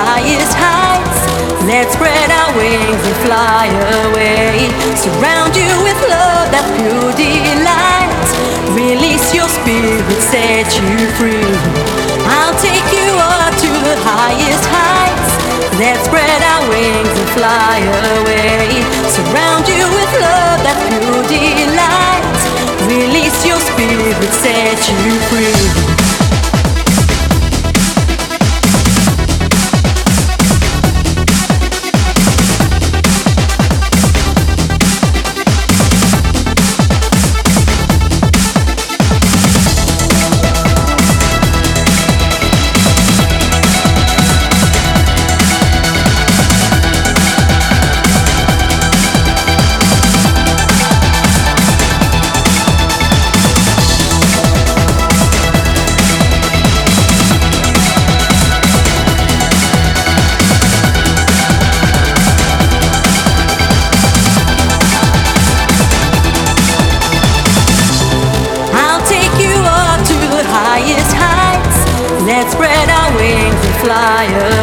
highest heights. Let's spread our wings and fly away. Surround you with love that pure delight. Release your spirit, set you free. I'll take you up to the highest heights. Let's spread our wings and fly away. Surround you with love that pure delight. Release your spirit, set you fire